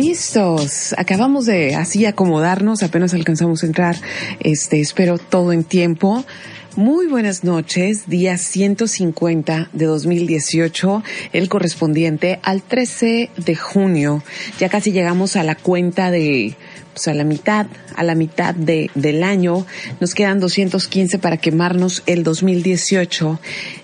Listos. Acabamos de así acomodarnos, apenas alcanzamos a entrar. Este, espero todo en tiempo. Muy buenas noches, día 150 de 2018, el correspondiente al 13 de junio. Ya casi llegamos a la cuenta de pues a la mitad, a la mitad de, del año. Nos quedan 215 para quemarnos el 2018.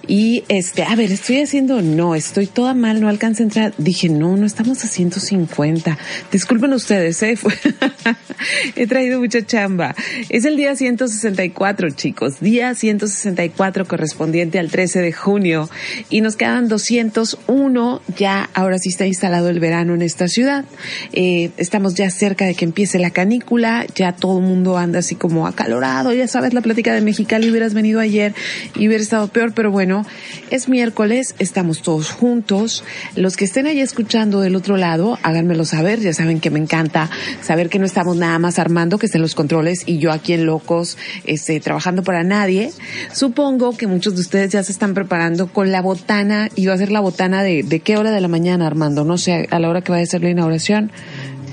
Y este, a ver, estoy haciendo, no, estoy toda mal, no alcancé a entrar. Dije, no, no estamos a 150. Disculpen ustedes, eh. He traído mucha chamba. Es el día 164, chicos. Día 164 correspondiente al 13 de junio. Y nos quedan 201. Ya, ahora sí está instalado el verano en esta ciudad. Eh, estamos ya cerca de que empiece la canícula, ya todo el mundo anda así como acalorado, ya sabes la plática de Mexicali, hubieras venido ayer y hubiera estado peor, pero bueno, es miércoles, estamos todos juntos, los que estén ahí escuchando del otro lado, háganmelo saber, ya saben que me encanta saber que no estamos nada más armando, que estén los controles y yo aquí en Locos, este, trabajando para nadie. Supongo que muchos de ustedes ya se están preparando con la botana, y va a ser la botana de, de qué hora de la mañana, Armando, no sé, a la hora que vaya a ser la inauguración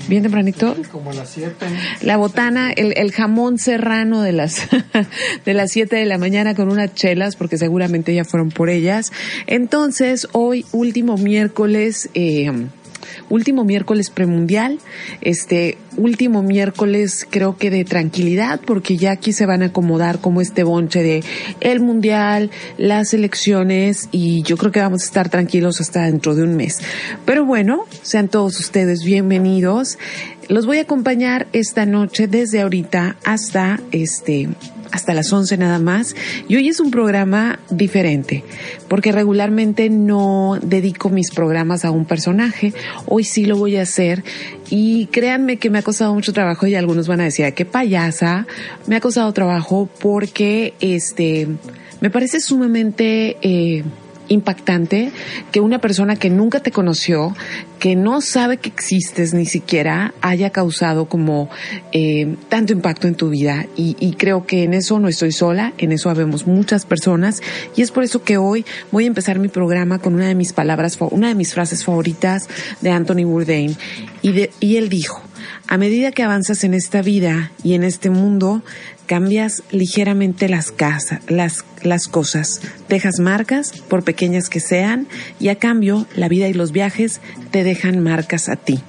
bien tempranito. Como a las 7. La botana, el, el jamón serrano de las, de las 7 de la mañana con unas chelas, porque seguramente ya fueron por ellas. Entonces, hoy, último miércoles, eh, último miércoles premundial, este último miércoles creo que de tranquilidad, porque ya aquí se van a acomodar como este bonche de el mundial, las elecciones y yo creo que vamos a estar tranquilos hasta dentro de un mes. Pero bueno, sean todos ustedes bienvenidos. Los voy a acompañar esta noche desde ahorita hasta este hasta las 11 nada más. Y hoy es un programa diferente, porque regularmente no dedico mis programas a un personaje. Hoy sí lo voy a hacer. Y créanme que me ha costado mucho trabajo y algunos van a decir, qué payasa. Me ha costado trabajo porque este, me parece sumamente, eh, impactante que una persona que nunca te conoció, que no sabe que existes ni siquiera, haya causado como eh, tanto impacto en tu vida. Y, creo que en eso no estoy sola, en eso habemos muchas personas. Y es por eso que hoy voy a empezar mi programa con una de mis palabras, una de mis frases favoritas de Anthony Bourdain. Y él dijo, a medida que avanzas en esta vida y en este mundo, cambias ligeramente las, casas, las, las cosas, dejas marcas, por pequeñas que sean, y a cambio la vida y los viajes te dejan marcas a ti.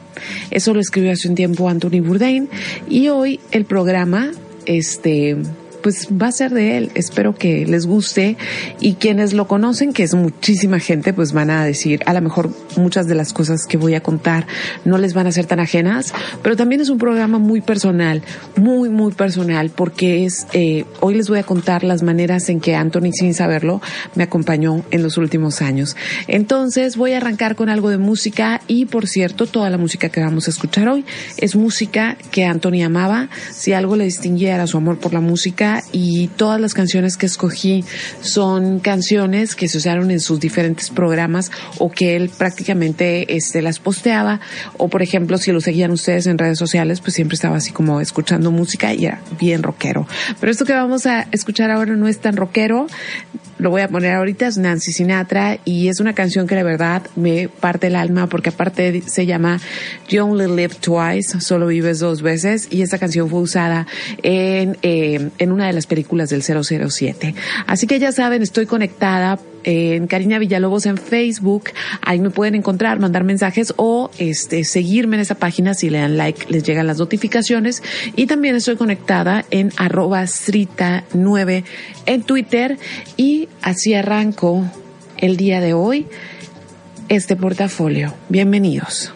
Eso lo escribió hace un tiempo Anthony Bourdain y hoy el programa, este, pues va a ser de él. Espero que les guste y quienes lo conocen, que es muchísima gente, pues van a decir, a lo mejor muchas de las cosas que voy a contar no les van a ser tan ajenas, pero también es un programa muy personal, muy, muy personal, porque es, eh, hoy les voy a contar las maneras en que Anthony, sin saberlo, me acompañó en los últimos años. Entonces voy a arrancar con algo de música y, por cierto, toda la música que vamos a escuchar hoy es música que Anthony amaba. Si algo le distinguía era su amor por la música, y todas las canciones que escogí son canciones que se usaron en sus diferentes programas o que él prácticamente este, las posteaba o por ejemplo si lo seguían ustedes en redes sociales pues siempre estaba así como escuchando música y era bien rockero. Pero esto que vamos a escuchar ahora no es tan rockero, lo voy a poner ahorita, es Nancy Sinatra y es una canción que de verdad me parte el alma porque aparte se llama You Only Live Twice, solo vives dos veces y esa canción fue usada en, eh, en una de las películas del 007. Así que ya saben, estoy conectada en Karina Villalobos en Facebook. Ahí me pueden encontrar, mandar mensajes o este seguirme en esa página. Si le dan like, les llegan las notificaciones. Y también estoy conectada en arroba 9 en Twitter. Y así arranco el día de hoy este portafolio. Bienvenidos.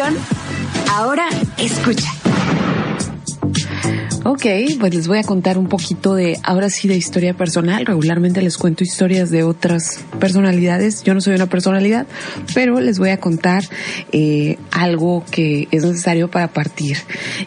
Ahora pues les voy a contar un poquito de, ahora sí, de historia personal. Regularmente les cuento historias de otras personalidades. Yo no soy una personalidad, pero les voy a contar eh, algo que es necesario para partir.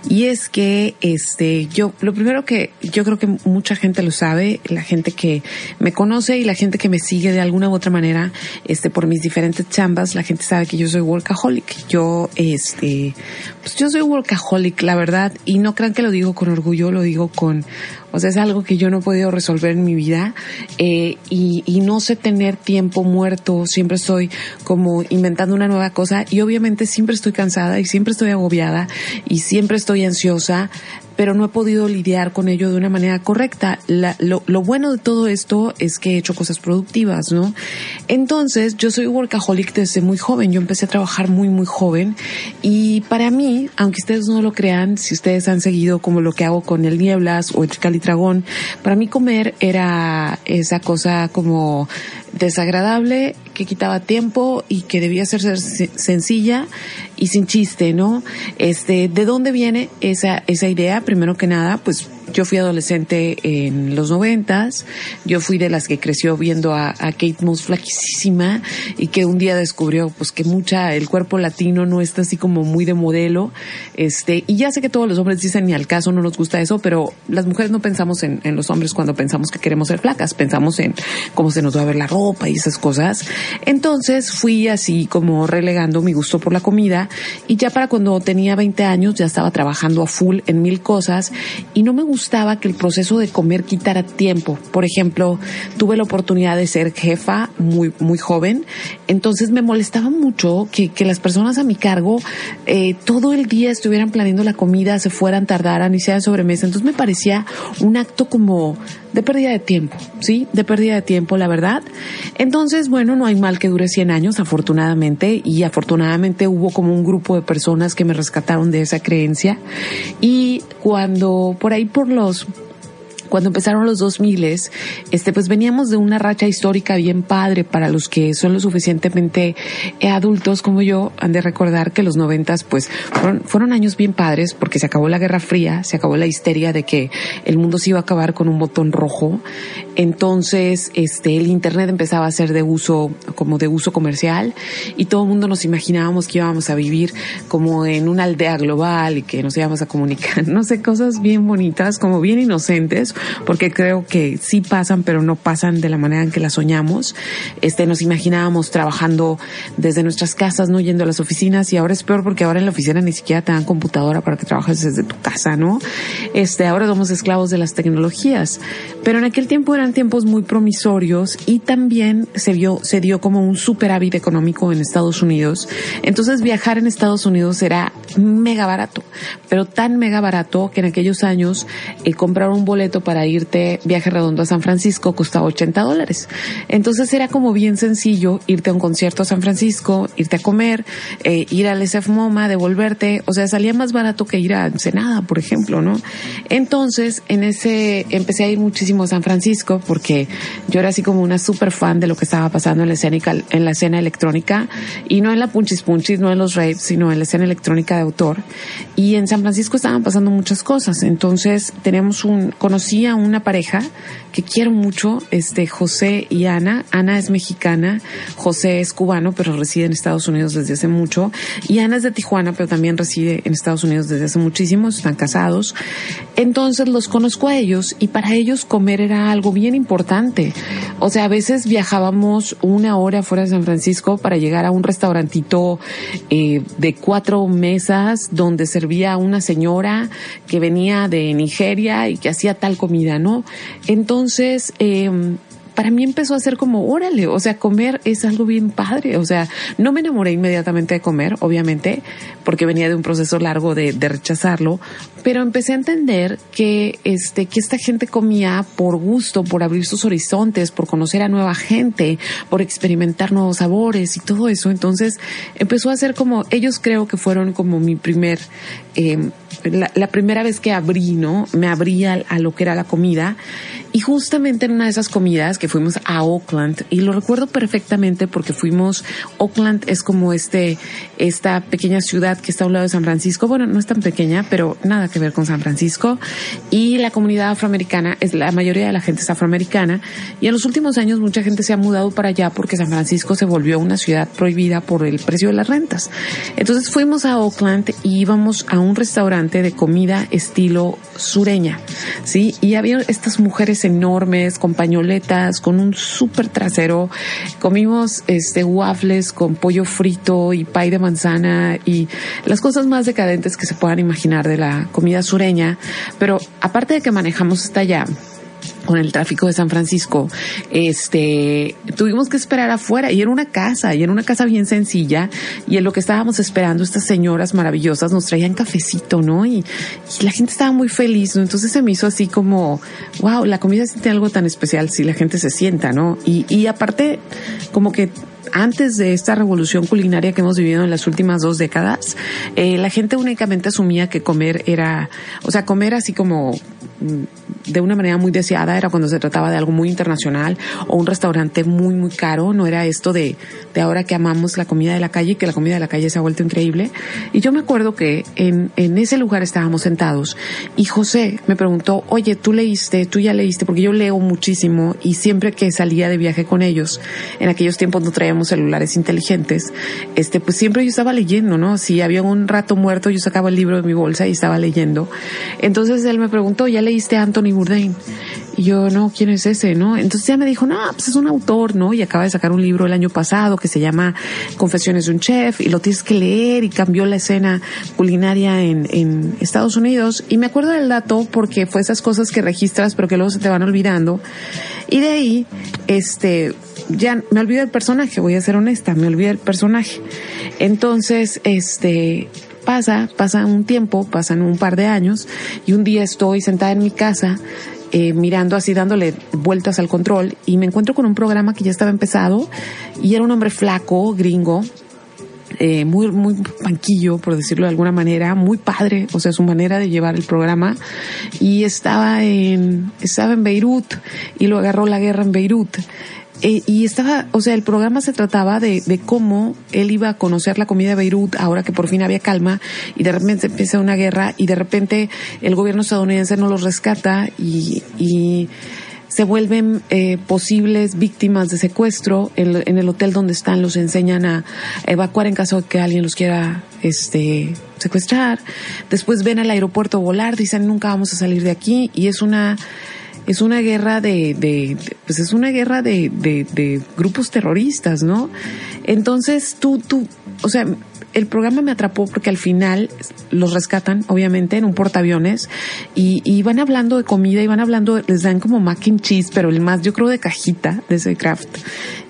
Y es que, este, yo, lo primero que yo creo que mucha gente lo sabe, la gente que me conoce y la gente que me sigue de alguna u otra manera, este, por mis diferentes chambas, la gente sabe que yo soy workaholic. Yo, este, pues yo soy workaholic, la verdad, y no crean que lo digo con orgullo lo digo con, o sea, es algo que yo no he podido resolver en mi vida eh, y, y no sé tener tiempo muerto, siempre estoy como inventando una nueva cosa y obviamente siempre estoy cansada y siempre estoy agobiada y siempre estoy ansiosa pero no he podido lidiar con ello de una manera correcta. lo, lo, bueno de todo esto es que he hecho cosas productivas, ¿no? Entonces, yo soy workaholic desde muy joven. Yo empecé a trabajar muy, muy joven. Y para mí, aunque ustedes no lo crean, si ustedes han seguido como lo que hago con el Nieblas o el Calitragón, para mí comer era esa cosa como desagradable, que quitaba tiempo y que debía ser sencilla y sin chiste, ¿no? Este, ¿de dónde viene esa, esa idea? Primero que nada, pues yo fui adolescente en los noventas, yo fui de las que creció viendo a, Kate Moss flaquísima y que un día descubrió pues que mucha, el cuerpo latino no está así como muy de modelo, este, y ya sé que todos los hombres dicen ni al caso no nos gusta eso, pero las mujeres no pensamos en, en los hombres cuando pensamos que queremos ser flacas, pensamos en cómo se nos va a ver la ropa y esas cosas. Entonces fui así como relegando mi gusto por la comida y ya para cuando tenía 20 años ya estaba trabajando a full en mil cosas y no me gustaba gustaba que el proceso de comer quitara tiempo. Por ejemplo, tuve la oportunidad de ser jefa muy, muy joven, entonces me molestaba mucho que, que las personas a mi cargo eh, todo el día estuvieran planeando la comida, se fueran, tardaran sean sobremesa. Entonces me parecía un acto como de pérdida de tiempo, ¿sí? De pérdida de tiempo, la verdad. Entonces, bueno, no hay mal que dure 100 años, afortunadamente, y afortunadamente hubo como un grupo de personas que me rescataron de esa creencia. Y cuando por ahí por los cuando empezaron los 2000, este, pues veníamos de una racha histórica bien padre para los que son lo suficientemente eh, adultos como yo, han de recordar que los noventas, pues fueron, fueron años bien padres porque se acabó la Guerra Fría, se acabó la histeria de que el mundo se iba a acabar con un botón rojo. Entonces, este, el internet empezaba a ser de uso, como de uso comercial y todo el mundo nos imaginábamos que íbamos a vivir como en una aldea global y que nos íbamos a comunicar, no sé, cosas bien bonitas, como bien inocentes, porque creo que sí pasan, pero no pasan de la manera en que las soñamos. Este, nos imaginábamos trabajando desde nuestras casas, no yendo a las oficinas y ahora es peor porque ahora en la oficina ni siquiera te dan computadora para que trabajes desde tu casa, ¿no? Este, ahora somos esclavos de las tecnologías. Pero en aquel tiempo eran tiempos muy promisorios y también se vio, se dio como un superávit económico en Estados Unidos. Entonces viajar en Estados Unidos era mega barato, pero tan mega barato que en aquellos años eh, comprar un boleto para irte viaje redondo a San Francisco costaba 80 dólares. Entonces era como bien sencillo irte a un concierto a San Francisco, irte a comer, eh, ir al SF MoMA, devolverte, o sea, salía más barato que ir a Ensenada, por ejemplo, ¿no? Entonces, en ese, empecé a ir muchísimo a San Francisco porque yo era así como una super fan de lo que estaba pasando en la escena, en la escena electrónica y no en la punchis punchis, no en los raves, sino en la escena electrónica de autor. Y en San Francisco estaban pasando muchas cosas. Entonces, teníamos un, a una pareja que quiero mucho, este José y Ana. Ana es mexicana, José es cubano, pero reside en Estados Unidos desde hace mucho. Y Ana es de Tijuana, pero también reside en Estados Unidos desde hace muchísimo, están casados. Entonces los conozco a ellos y para ellos comer era algo bien importante. O sea, a veces viajábamos una hora fuera de San Francisco para llegar a un restaurantito eh, de cuatro mesas donde servía una señora que venía de Nigeria y que hacía tal comida, ¿no? Entonces, eh, para mí empezó a ser como, órale, o sea, comer es algo bien padre. O sea, no me enamoré inmediatamente de comer, obviamente, porque venía de un proceso largo de, de rechazarlo, pero empecé a entender que, este, que esta gente comía por gusto, por abrir sus horizontes, por conocer a nueva gente, por experimentar nuevos sabores y todo eso. Entonces, empezó a ser como, ellos creo que fueron como mi primer, eh, la, primera vez que abrí, ¿no? Me abría a lo que era la comida. Y justamente en una de esas comidas que fuimos a Oakland, y lo recuerdo perfectamente porque fuimos, Oakland es como este, esta pequeña ciudad que está a un lado de San Francisco. Bueno, no es tan pequeña, pero nada que ver con San Francisco. Y la comunidad afroamericana, es la mayoría de la gente es afroamericana. Y en los últimos años mucha gente se ha mudado para allá porque San Francisco se volvió una ciudad prohibida por el precio de las rentas. Entonces fuimos a Oakland y íbamos a un restaurante de comida estilo sureña, ¿sí? Y había estas mujeres enormes con pañoletas, con un súper trasero. Comimos este waffles con pollo frito y pay de manzana y las cosas más decadentes que se puedan imaginar de la comida sureña. Pero aparte de que manejamos hasta allá, con el tráfico de San Francisco, este, tuvimos que esperar afuera y era una casa, y era una casa bien sencilla, y en lo que estábamos esperando, estas señoras maravillosas nos traían cafecito, ¿no? Y, y la gente estaba muy feliz, ¿no? Entonces se me hizo así como, wow, la comida tiene algo tan especial si la gente se sienta, ¿no? Y, y aparte, como que antes de esta revolución culinaria que hemos vivido en las últimas dos décadas, eh, la gente únicamente asumía que comer era, o sea, comer así como de una manera muy deseada era cuando se trataba de algo muy internacional o un restaurante muy, muy caro. No era esto de, de ahora que amamos la comida de la calle, que la comida de la calle se ha vuelto increíble. Y yo me acuerdo que en, en ese lugar estábamos sentados y José me preguntó, oye, tú leíste, tú ya leíste, porque yo leo muchísimo y siempre que salía de viaje con ellos, en aquellos tiempos no traíamos celulares inteligentes, este, pues siempre yo estaba leyendo, ¿no? Si había un rato muerto, yo sacaba el libro de mi bolsa y estaba leyendo. Entonces él me preguntó, ¿ya leíste Anthony Bourdain? Y yo, no, ¿quién es ese? ¿No? Entonces ya me dijo, no, pues es un autor, ¿no? Y acaba de sacar un libro el año pasado que se llama Confesiones de un Chef y lo tienes que leer y cambió la escena culinaria en, en Estados Unidos. Y me acuerdo del dato porque fue esas cosas que registras pero que luego se te van olvidando. Y de ahí, este, ya me olvidé del personaje, voy a ser honesta, me olvidé del personaje. Entonces, este, pasa, pasa un tiempo, pasan un par de años, y un día estoy sentada en mi casa, eh, mirando así, dándole vueltas al control, y me encuentro con un programa que ya estaba empezado, y era un hombre flaco, gringo, eh, muy, muy panquillo, por decirlo de alguna manera, muy padre, o sea, su manera de llevar el programa, y estaba estaba en Beirut, y lo agarró la guerra en Beirut. Eh, y estaba, o sea, el programa se trataba de, de, cómo él iba a conocer la comida de Beirut ahora que por fin había calma y de repente empieza una guerra y de repente el gobierno estadounidense no los rescata y, y se vuelven eh, posibles víctimas de secuestro en, en, el hotel donde están los enseñan a evacuar en caso de que alguien los quiera este secuestrar. Después ven al aeropuerto volar dicen nunca vamos a salir de aquí y es una es una guerra de, de, pues es una guerra de, de, de grupos terroristas, ¿no? Entonces tú, tú, o sea, el programa me atrapó porque al final los rescatan, obviamente, en un portaaviones y, y van hablando de comida y van hablando, les dan como mac and cheese, pero el más, yo creo, de cajita de ese craft.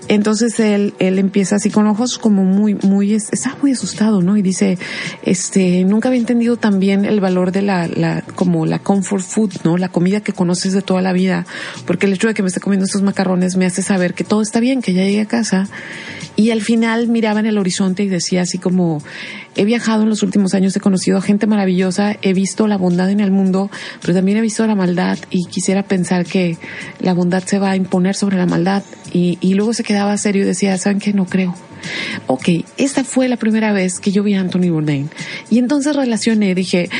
Entonces él, él empieza así con ojos como muy, muy, está muy asustado, ¿no? Y dice, este, nunca había entendido también el valor de la, la, como la comfort food, ¿no? La comida que conoces de toda la vida. Porque el hecho de que me esté comiendo estos macarrones me hace saber que todo está bien, que ya llegué a casa. Y al final miraba en el horizonte y decía así como, he viajado en los últimos años, he conocido a gente maravillosa, he visto la bondad en el mundo, pero también he visto la maldad y quisiera pensar que la bondad se va a imponer sobre la maldad. Y, luego se quedaba serio y decía, ¿saben qué? No creo. Ok, esta fue la primera vez que yo vi a Anthony Bourdain. Y entonces relacioné, dije,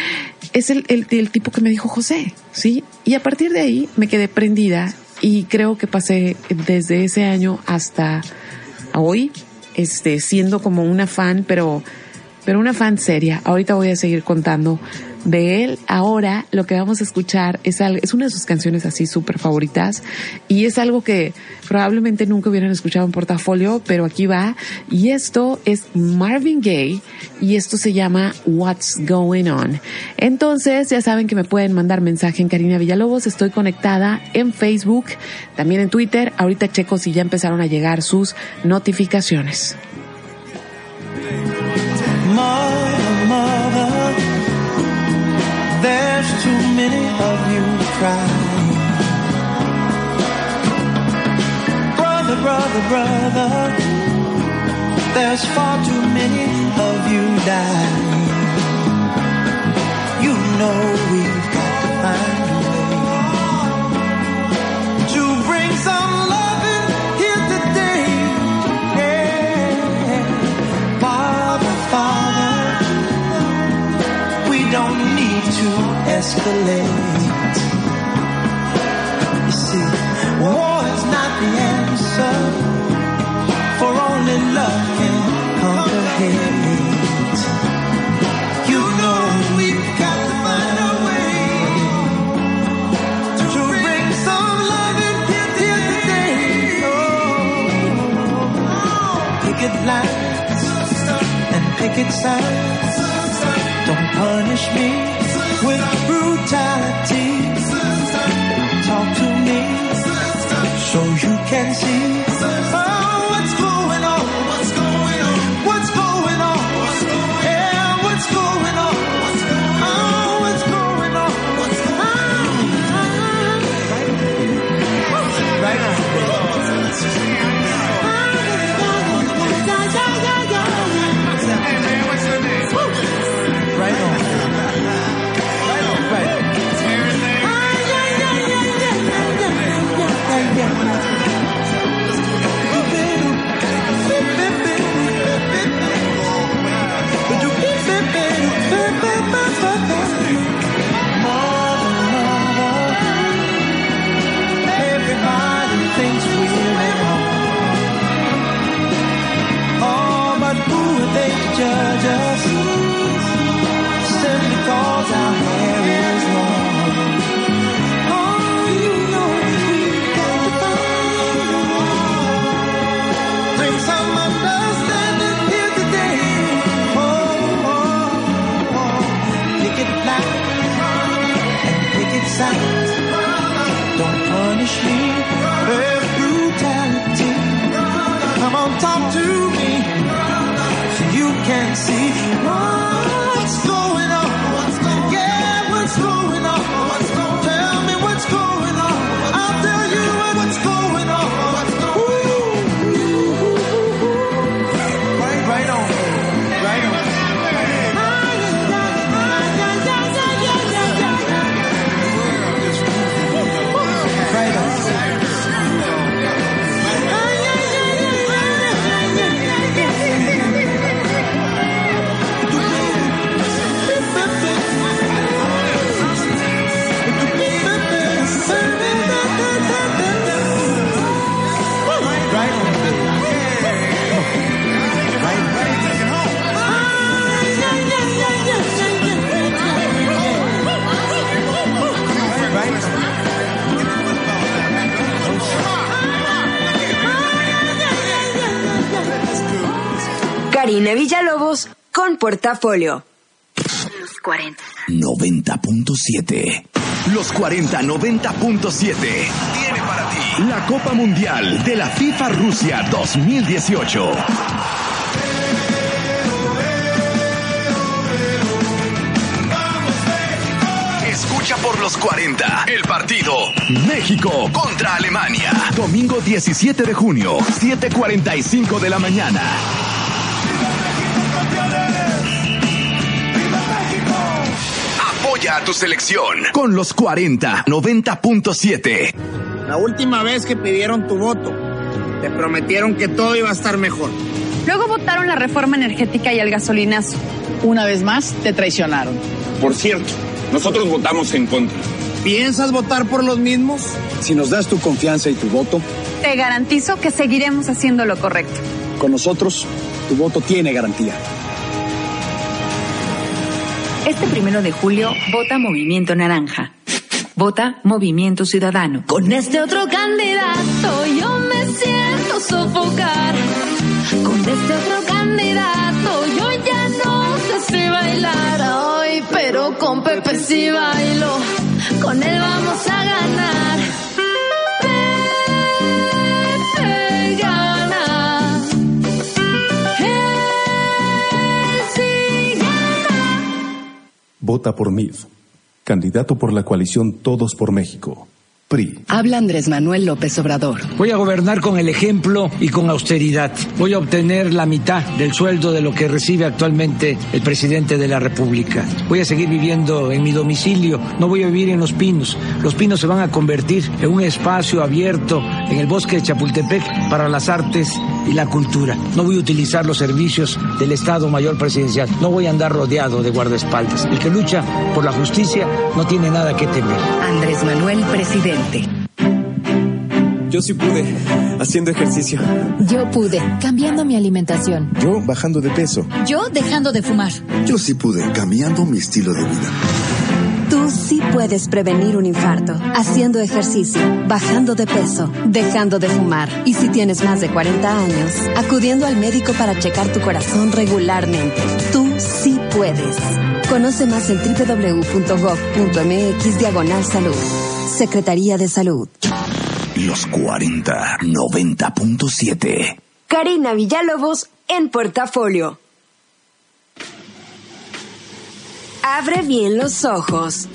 es el, el, el tipo que me dijo José, ¿sí? Y a partir de ahí me quedé prendida y creo que pasé desde ese año hasta hoy, este, siendo como una fan, pero, pero una fan seria. Ahorita voy a seguir contando de él. Ahora lo que vamos a escuchar es, algo, es una de sus canciones así súper favoritas y es algo que probablemente nunca hubieran escuchado en portafolio, pero aquí va. Y esto es Marvin Gaye y esto se llama What's Going On. Entonces ya saben que me pueden mandar mensaje en Karina Villalobos. Estoy conectada en Facebook, también en Twitter. Ahorita checo si ya empezaron a llegar sus notificaciones. There's too many of you crying. Brother, brother, brother, there's far too many of you dying. You know we've got to find a way to bring some love in here today. Yeah. Father, Father, we don't need to escalate. You see, war is not the answer, for only love can conquer hate. You know we've got to find a way to bring some love here, here today. Oh, picket lines and picket signs. Don't punish me with brutality. Talk to me so you can see. punish me with brutality. Come on, talk to me so you can see. Portafolio. 90.7. Los 40 90.7. Tiene para ti la Copa Mundial de la FIFA Rusia 2018. Escucha por los 40 el partido México contra Alemania. Domingo 17 de junio, 7:45 de la mañana. Apoya a tu selección con los 40 90.7. La última vez que pidieron tu voto, te prometieron que todo iba a estar mejor. Luego votaron la reforma energética y el gasolinazo. Una vez más, te traicionaron. Por cierto, nosotros votamos en contra. ¿Piensas votar por los mismos? Si nos das tu confianza y tu voto, Te garantizo que seguiremos haciendo lo correcto. con nosotros, tu voto tiene garantía. Este primero de julio, vota Movimiento Naranja. Vota Movimiento Ciudadano. Con este otro candidato yo me siento sofocar. Con este otro candidato yo ya no sé si bailar hoy, pero con Pepe sí bailo. Vota por MIF. Candidato por la coalición Todos por México. PRI. Habla Andrés Manuel López Obrador. Voy a gobernar con el ejemplo y con austeridad. Voy a obtener la mitad del sueldo de lo que recibe actualmente el presidente de la República. Voy a seguir viviendo en mi domicilio. No voy a vivir en Los Pinos. Los Pinos se van a convertir en un espacio abierto en el bosque de Chapultepec para las artes y la cultura. No voy a utilizar los servicios del Estado Mayor Presidencial. No voy a andar rodeado de guardaespaldas. El que lucha por la justicia no tiene nada que temer. Andrés Manuel, presidente. Yo sí pude, haciendo ejercicio. Yo pude, cambiando mi alimentación. Yo bajando de peso. Yo dejando de fumar. Yo sí pude, cambiando mi estilo de vida. Tú sí puedes prevenir un infarto haciendo ejercicio, bajando de peso, dejando de fumar y si tienes más de 40 años, acudiendo al médico para checar tu corazón regularmente. Tú sí puedes. Conoce más en www.gov.mx diagonal salud. Secretaría de Salud. Los 40 90.7. Karina Villalobos en Portafolio. Abre bien los ojos.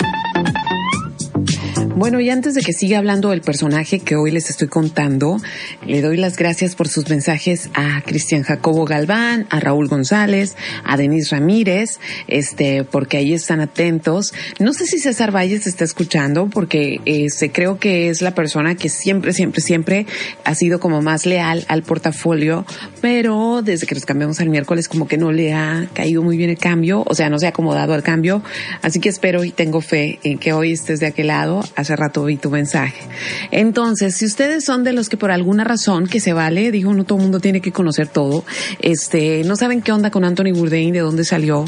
Bueno, y antes de que siga hablando del personaje que hoy les estoy contando, le doy las gracias por sus mensajes a Cristian Jacobo Galván, a Raúl González, a Denis Ramírez, este, porque ahí están atentos. No sé si César Valles está escuchando, porque este, creo que es la persona que siempre, siempre, siempre ha sido como más leal al portafolio, pero desde que nos cambiamos al miércoles como que no le ha caído muy bien el cambio, o sea, no se ha acomodado al cambio, así que espero y tengo fe en que hoy estés de aquel lado. Hace rato vi tu mensaje. Entonces, si ustedes son de los que por alguna razón que se vale, digo, no todo el mundo tiene que conocer todo, este, no saben qué onda con Anthony Bourdain, de dónde salió.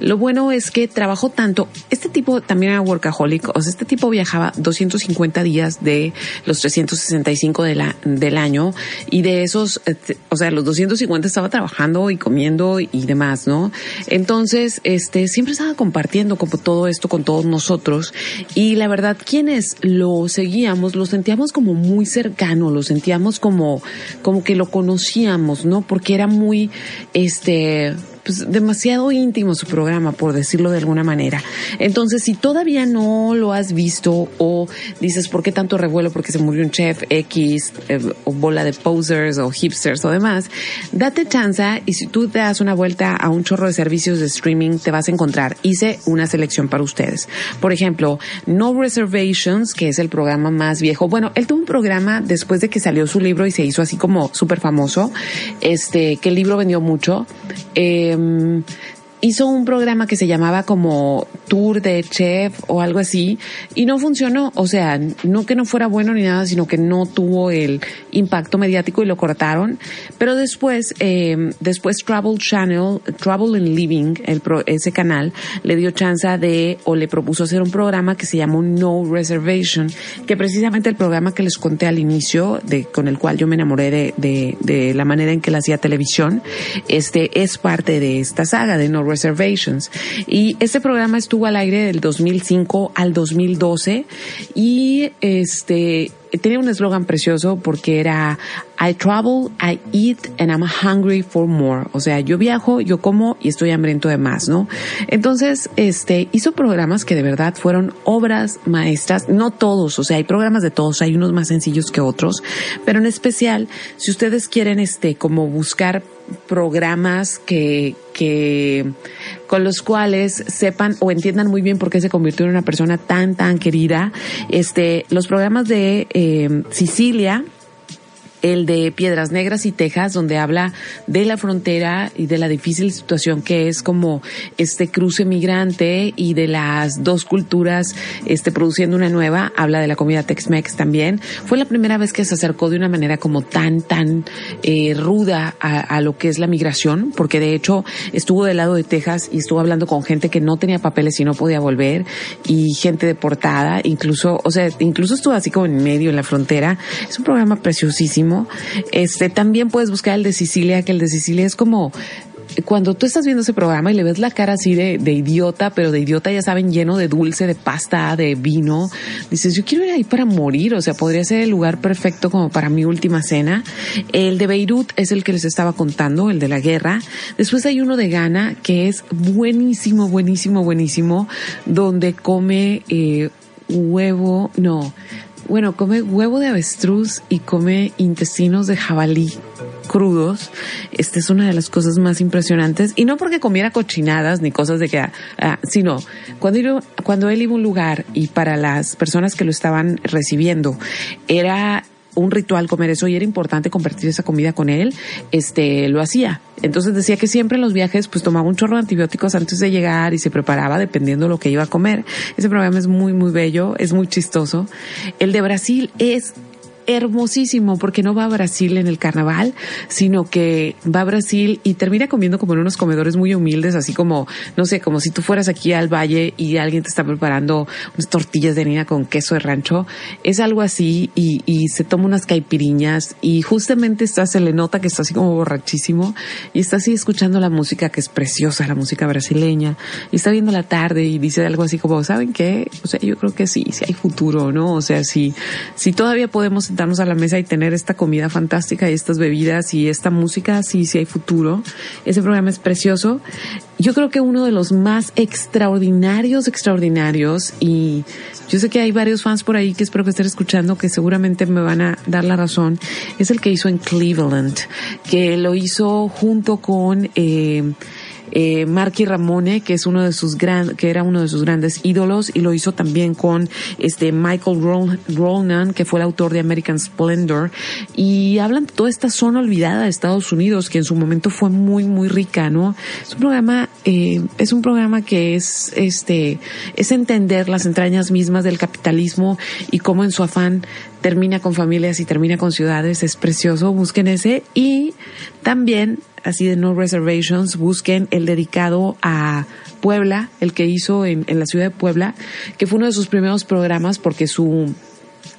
Lo bueno es que trabajó tanto. Este tipo también era workaholic, o sea, este tipo viajaba 250 días de los 365 de la, del año y de esos, este, o sea, los 250 estaba trabajando y comiendo y demás, ¿no? Entonces, este, siempre estaba compartiendo como todo esto con todos nosotros y la verdad, ¿quién lo seguíamos lo sentíamos como muy cercano, lo sentíamos como, como que lo conocíamos, ¿no? Porque era muy, este, pues, demasiado íntimo su programa, por decirlo de alguna manera. Entonces, si todavía no lo has visto o dices, ¿por qué tanto revuelo? Porque se murió un chef X, eh, o bola de posers o hipsters o demás, date chance y si tú te das una vuelta a un chorro de servicios de streaming, te vas a encontrar. Hice una selección para ustedes. Por ejemplo, No Reservations, que es el programa más viejo. Bueno, él tuvo un programa después de que salió su libro y se hizo así como súper famoso, este, que el libro vendió mucho. Eh, um, hizo un programa que se llamaba como Tour de Chef o algo así y no funcionó. O sea, no que no fuera bueno ni nada, sino que no tuvo el impacto mediático y lo cortaron. Pero después, eh, después Travel Channel, Travel and Living, el ese canal, le dio chance de, o le propuso hacer un programa que se llamó No Reservation, que precisamente el programa que les conté al inicio, de, con el cual yo me enamoré de, de, de la manera en que la hacía televisión, este es parte de esta saga de No Reservations. Y este programa estuvo al aire del 2005 al 2012 y este tenía un eslogan precioso porque era I travel, I eat and I'm hungry for more. O sea, yo viajo, yo como y estoy hambriento de más, ¿no? Entonces, este, hizo programas que de verdad fueron obras maestras, no todos, o sea, hay programas de todos, hay unos más sencillos que otros, pero en especial, si ustedes quieren, este, como buscar programas que, que con los cuales sepan o entiendan muy bien por qué se convirtió en una persona tan tan querida. Este los programas de eh, Sicilia el de Piedras Negras y Texas, donde habla de la frontera y de la difícil situación que es como este cruce migrante y de las dos culturas este, produciendo una nueva. Habla de la comida Tex-Mex también. Fue la primera vez que se acercó de una manera como tan, tan eh, ruda a, a, lo que es la migración, porque de hecho estuvo del lado de Texas y estuvo hablando con gente que no tenía papeles y no podía volver y gente deportada, incluso, o sea, incluso estuvo así como en medio en la frontera. Es un programa preciosísimo este, también puedes buscar el de Sicilia, que el de Sicilia es como cuando tú estás viendo ese programa y le ves la cara así de, de, idiota, pero de idiota ya saben, lleno de dulce, de pasta, de vino, dices, yo quiero ir ahí para morir, o sea, podría ser el lugar perfecto como para mi última cena. El de Beirut es el que les estaba contando, el de la guerra. Después hay uno de Ghana que es buenísimo, buenísimo, buenísimo, donde come eh, huevo, no, bueno, come huevo de avestruz y come intestinos de jabalí crudos. Esta es una de las cosas más impresionantes. Y no porque comiera cochinadas ni cosas de que, ah, sino cuando, cuando él iba a un lugar y para las personas que lo estaban recibiendo era un ritual comer eso y era importante compartir esa comida con él, este, lo hacía. Entonces decía que siempre en los viajes pues tomaba un chorro de antibióticos antes de llegar y se preparaba dependiendo de lo que iba a comer. Ese programa es muy, muy bello, es muy chistoso. El de Brasil es hermosísimo porque no va a Brasil en el carnaval, sino que va a Brasil y termina comiendo como en unos comedores muy humildes, así como, no sé, como si tú fueras aquí al valle y alguien te está preparando unas tortillas de harina con queso de rancho. Es algo así y, y se toma unas caipiriñas y justamente está, se le nota que está así como borrachísimo y está así escuchando la música que es preciosa, la música brasileña y está viendo la tarde y dice algo así como, ¿saben qué? O sea, yo creo que sí, sí hay futuro, ¿no? O sea, si, si todavía podemos sentarnos a la mesa y tener esta comida fantástica y estas bebidas y esta música, sí, sí hay futuro. Ese programa es precioso. Yo creo que uno de los más extraordinarios, extraordinarios, y yo sé que hay varios fans por ahí que espero que estén escuchando que seguramente me van a dar la razón, es el que hizo en Cleveland, que lo hizo junto con... Eh, eh, Marky Ramone, que es uno de sus gran, que era uno de sus grandes ídolos, y lo hizo también con este Michael Ronan, que fue el autor de American Splendor, y hablan de toda esta zona olvidada de Estados Unidos, que en su momento fue muy, muy rica, ¿no? Es un programa, eh, es un programa que es, este, es entender las entrañas mismas del capitalismo y cómo en su afán termina con familias y termina con ciudades, es precioso, busquen ese, y también así de No Reservations, busquen el dedicado a Puebla, el que hizo en, en la ciudad de Puebla, que fue uno de sus primeros programas porque su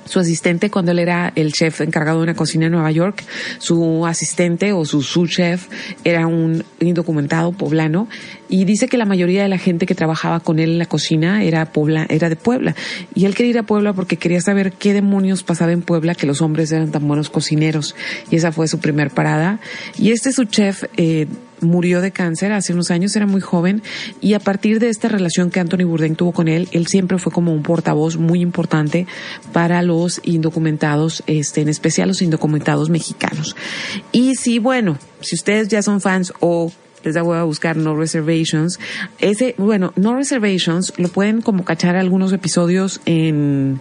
su asistente cuando él era el chef encargado de una cocina en Nueva York, su asistente o su sous chef era un indocumentado poblano. Y dice que la mayoría de la gente que trabajaba con él en la cocina era de Puebla. Y él quería ir a Puebla porque quería saber qué demonios pasaba en Puebla que los hombres eran tan buenos cocineros. Y esa fue su primer parada. Y este su chef eh, murió de cáncer hace unos años, era muy joven y a partir de esta relación que Anthony Bourdain tuvo con él, él siempre fue como un portavoz muy importante para los indocumentados, este, en especial los indocumentados mexicanos. Y si, bueno, si ustedes ya son fans o les da a buscar No Reservations. Ese, bueno, No Reservations lo pueden como cachar algunos episodios en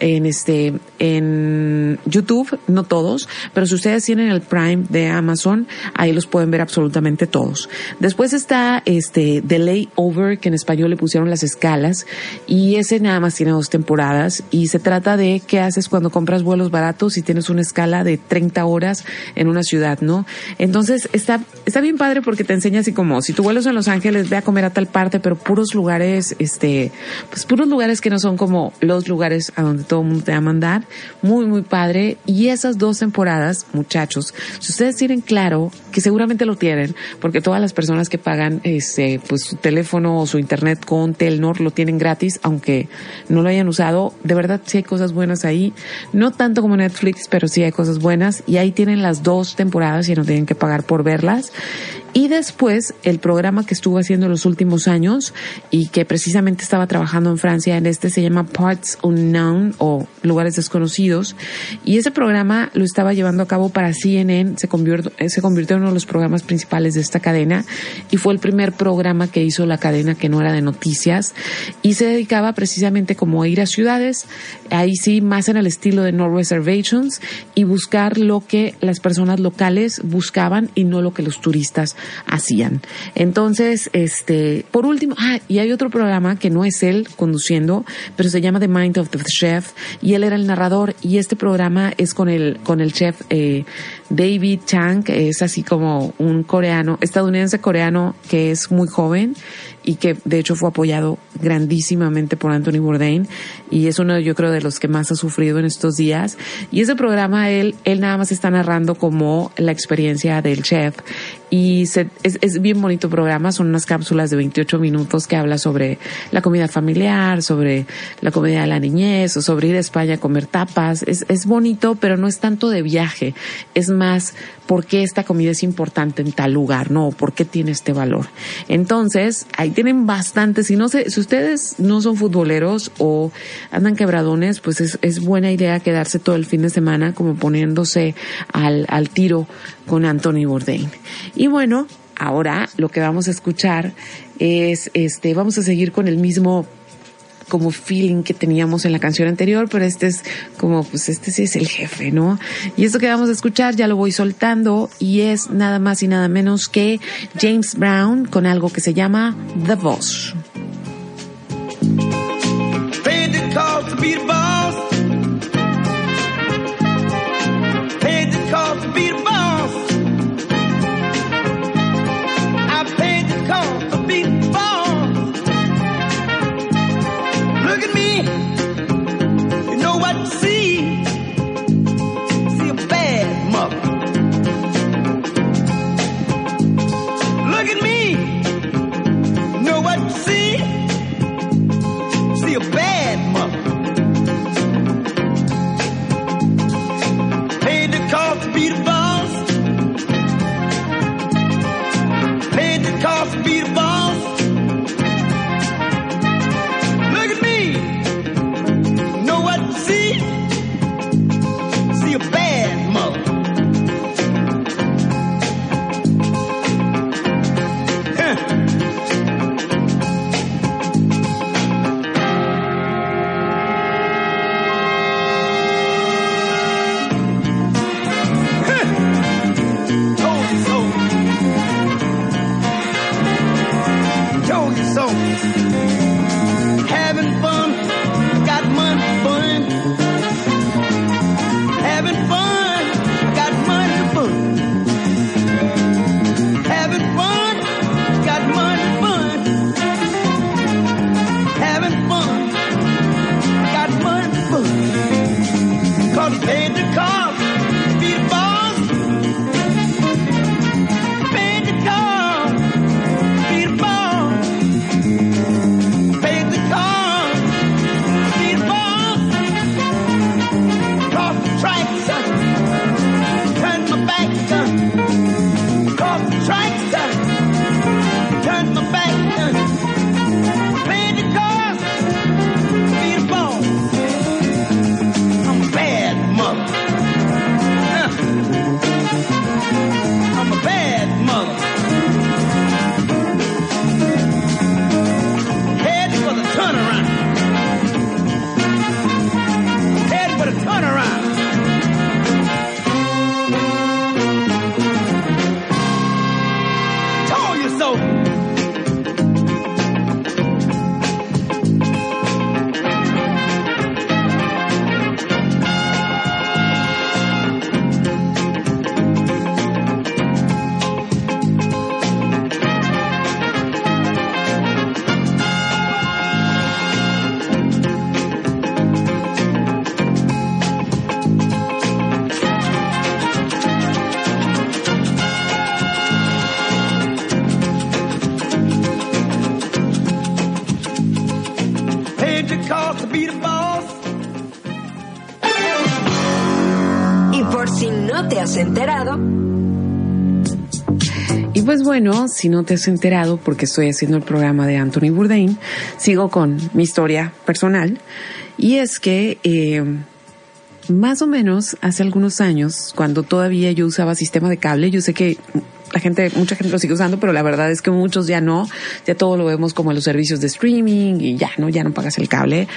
en este en YouTube, no todos, pero si ustedes tienen el Prime de Amazon, ahí los pueden ver absolutamente todos. Después está este The Layover, que en español le pusieron las escalas, y ese nada más tiene dos temporadas, y se trata de qué haces cuando compras vuelos baratos y tienes una escala de 30 horas en una ciudad, ¿no? Entonces está, está bien padre porque te enseña así como, si tu vuelo es en Los Ángeles, ve a comer a tal parte, pero puros lugares, este, pues puros lugares que no son como los lugares a donde todo el mundo te va a mandar. Muy, muy padre. Y esas dos temporadas, muchachos, si ustedes tienen claro, que seguramente lo tienen, porque todas las personas que pagan este, pues su teléfono o su internet con Telnor lo tienen gratis, aunque no lo hayan usado. De verdad, sí hay cosas buenas ahí. No tanto como Netflix, pero sí hay cosas buenas. Y ahí tienen las dos temporadas y no tienen que pagar por verlas. Y después el programa que estuvo haciendo los últimos años y que precisamente estaba trabajando en Francia en este se llama Parts Unknown o Lugares Desconocidos. Y ese programa lo estaba llevando a cabo para CNN, se convirtió, se convirtió en uno de los programas principales de esta cadena y fue el primer programa que hizo la cadena que no era de noticias y se dedicaba precisamente como a ir a ciudades, ahí sí más en el estilo de No Reservations y buscar lo que las personas locales buscaban y no lo que los turistas hacían. Entonces, este, por último, ah, y hay otro programa que no es él conduciendo, pero se llama The Mind of the Chef y él era el narrador y este programa es con el, con el chef, eh, David Chang, es así como un coreano, estadounidense coreano que es muy joven y que de hecho fue apoyado grandísimamente por Anthony Bourdain y es uno yo creo de los que más ha sufrido en estos días y ese programa él él nada más está narrando como la experiencia del chef y se, es, es bien bonito programa, son unas cápsulas de 28 minutos que habla sobre la comida familiar, sobre la comida de la niñez o sobre ir a España a comer tapas, es, es bonito pero no es tanto de viaje, es más por qué esta comida es importante en tal lugar, ¿no? ¿Por qué tiene este valor? Entonces, ahí tienen bastante. Si no sé, si ustedes no son futboleros o andan quebradones, pues es, es buena idea quedarse todo el fin de semana como poniéndose al, al tiro con Anthony Bourdain. Y bueno, ahora lo que vamos a escuchar es, este, vamos a seguir con el mismo como feeling que teníamos en la canción anterior, pero este es como, pues este sí es el jefe, ¿no? Y esto que vamos a escuchar ya lo voy soltando y es nada más y nada menos que James Brown con algo que se llama The Boss. Has enterado. Y pues bueno, si no te has enterado, porque estoy haciendo el programa de Anthony Bourdain, sigo con mi historia personal. Y es que eh, más o menos hace algunos años, cuando todavía yo usaba sistema de cable, yo sé que la gente, mucha gente lo sigue usando, pero la verdad es que muchos ya no, ya todo lo vemos como los servicios de streaming y ya no, ya no pagas el cable.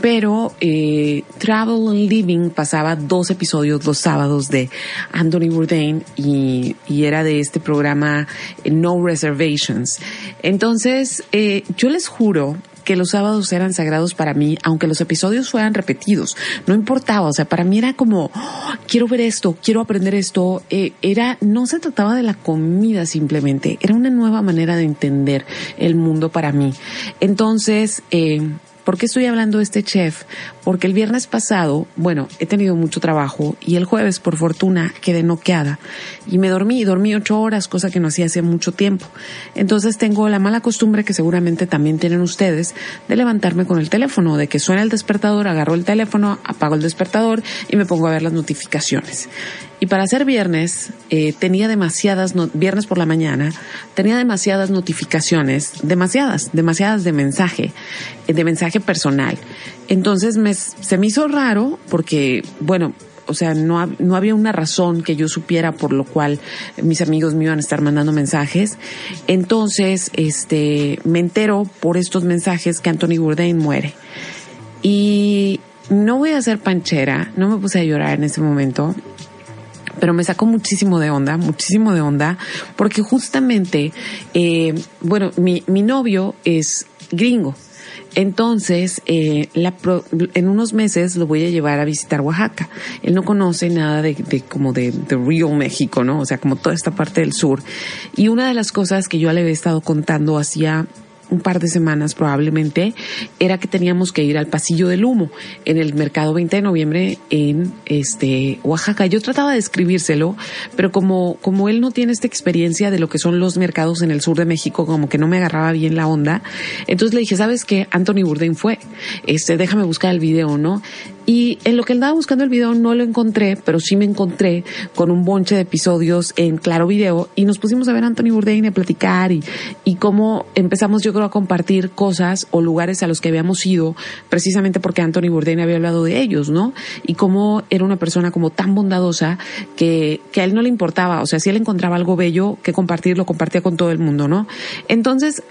Pero eh, Travel and Living pasaba dos episodios los sábados de Anthony Bourdain y, y era de este programa eh, No Reservations. Entonces, eh, yo les juro que los sábados eran sagrados para mí, aunque los episodios fueran repetidos. No importaba, o sea, para mí era como, oh, quiero ver esto, quiero aprender esto. Eh, era, no se trataba de la comida simplemente, era una nueva manera de entender el mundo para mí. Entonces, eh, ¿Por qué estoy hablando de este chef? Porque el viernes pasado, bueno, he tenido mucho trabajo y el jueves, por fortuna, quedé noqueada y me dormí, dormí ocho horas, cosa que no hacía hace mucho tiempo. Entonces tengo la mala costumbre que seguramente también tienen ustedes de levantarme con el teléfono, de que suena el despertador, agarro el teléfono, apago el despertador y me pongo a ver las notificaciones. Y para ser viernes, eh, tenía demasiadas, viernes por la mañana, tenía demasiadas notificaciones, demasiadas, demasiadas de mensaje, eh, de mensaje personal. Entonces me, se me hizo raro porque, bueno, o sea, no, no había una razón que yo supiera por lo cual mis amigos me iban a estar mandando mensajes. Entonces, este, me entero por estos mensajes que Anthony Bourdain muere. Y no voy a ser panchera, no me puse a llorar en ese momento pero me sacó muchísimo de onda, muchísimo de onda, porque justamente, eh, bueno, mi, mi novio es gringo. Entonces, eh, la en unos meses lo voy a llevar a visitar Oaxaca. Él no conoce nada de, de como de, de Río México, ¿no? O sea, como toda esta parte del sur. Y una de las cosas que yo le había estado contando hacía un par de semanas probablemente, era que teníamos que ir al pasillo del humo en el mercado 20 de noviembre en este Oaxaca. Yo trataba de escribírselo, pero como, como él no tiene esta experiencia de lo que son los mercados en el sur de México, como que no me agarraba bien la onda, entonces le dije, ¿sabes qué? Anthony Bourdain fue, este, déjame buscar el video, ¿no? Y en lo que andaba buscando el video no lo encontré, pero sí me encontré con un bonche de episodios en Claro Video y nos pusimos a ver a Anthony Bourdain a platicar y, y cómo empezamos yo creo a compartir cosas o lugares a los que habíamos ido precisamente porque Anthony Bourdain había hablado de ellos, ¿no? Y cómo era una persona como tan bondadosa que, que a él no le importaba, o sea, si él encontraba algo bello que compartir, lo compartía con todo el mundo, ¿no? Entonces,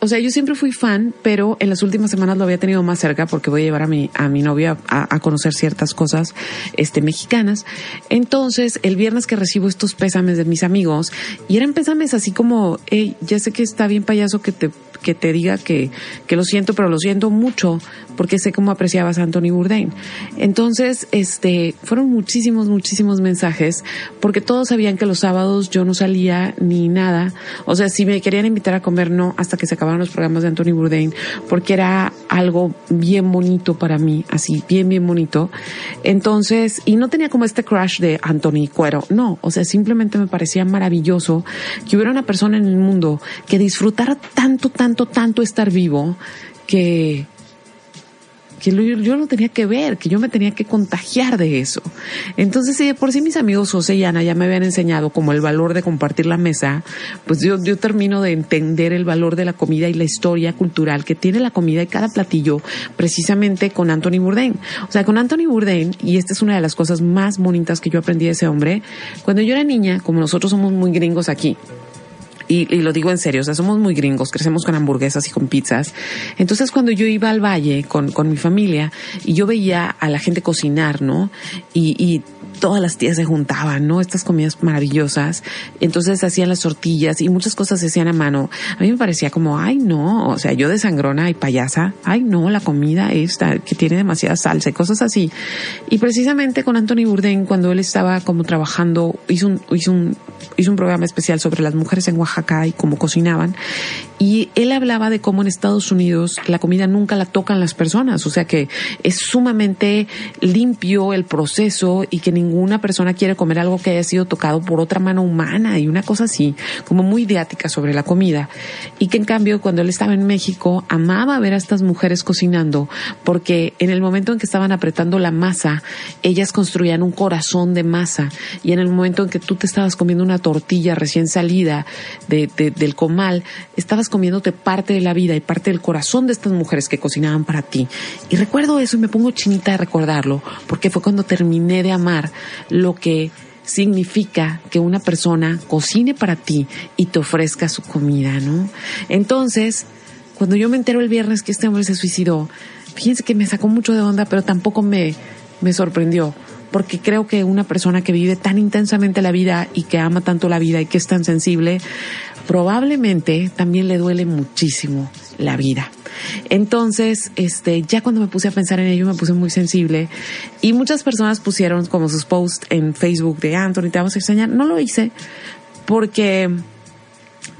o sea, yo siempre fui fan, pero en las últimas semanas lo había tenido más cerca porque voy a llevar a mi, a mi novia a, conocer ciertas cosas, este, mexicanas. Entonces, el viernes que recibo estos pésames de mis amigos, y eran pésames así como, hey, ya sé que está bien payaso que te, que te diga que, que lo siento, pero lo siento mucho porque sé cómo apreciabas a Anthony Bourdain. Entonces, este, fueron muchísimos, muchísimos mensajes porque todos sabían que los sábados yo no salía ni nada. O sea, si me querían invitar a comer, no, hasta que se acabaron los programas de Anthony Bourdain, porque era algo bien bonito para mí, así, bien, bien bonito. Entonces, y no tenía como este crush de Anthony Cuero, no, o sea, simplemente me parecía maravilloso que hubiera una persona en el mundo que disfrutara tanto, tanto, tanto estar vivo, que, que yo lo tenía que ver, que yo me tenía que contagiar de eso. Entonces, si por sí mis amigos José y Ana ya me habían enseñado como el valor de compartir la mesa, pues yo, yo termino de entender el valor de la comida y la historia cultural que tiene la comida y cada platillo precisamente con Anthony Bourdain. O sea, con Anthony Bourdain, y esta es una de las cosas más bonitas que yo aprendí de ese hombre, cuando yo era niña, como nosotros somos muy gringos aquí, y, lo digo en serio, o sea, somos muy gringos, crecemos con hamburguesas y con pizzas. Entonces cuando yo iba al valle con, con mi familia y yo veía a la gente cocinar, ¿no? Y, y todas las tías se juntaban, ¿no? Estas comidas maravillosas. Entonces hacían las tortillas y muchas cosas se hacían a mano. A mí me parecía como, ay, no, o sea, yo de sangrona y payasa, ay, no, la comida esta que tiene demasiada salsa y cosas así. Y precisamente con Anthony Bourdain, cuando él estaba como trabajando, hizo un, hizo un hizo un programa especial sobre las mujeres en Oaxaca y cómo cocinaban. Y él hablaba de cómo en Estados Unidos la comida nunca la tocan las personas, o sea que es sumamente limpio el proceso y que ninguna persona quiere comer algo que haya sido tocado por otra mano humana y una cosa así, como muy ideática sobre la comida. Y que en cambio cuando él estaba en México amaba ver a estas mujeres cocinando porque en el momento en que estaban apretando la masa, ellas construían un corazón de masa y en el momento en que tú te estabas comiendo una tortilla recién salida de, del comal, estabas comiéndote parte de la vida y parte del corazón de estas mujeres que cocinaban para ti. Y recuerdo eso y me pongo chinita de recordarlo, porque fue cuando terminé de amar lo que significa que una persona cocine para ti y te ofrezca su comida, ¿no? Entonces, cuando yo me entero el viernes que este hombre se suicidó, fíjense que me sacó mucho de onda, pero tampoco me, me sorprendió porque creo que una persona que vive tan intensamente la vida y que ama tanto la vida y que es tan sensible, probablemente también le duele muchísimo la vida. Entonces, este, ya cuando me puse a pensar en ello, me puse muy sensible y muchas personas pusieron como sus posts en Facebook de Anthony, te vamos a enseñar. No lo hice porque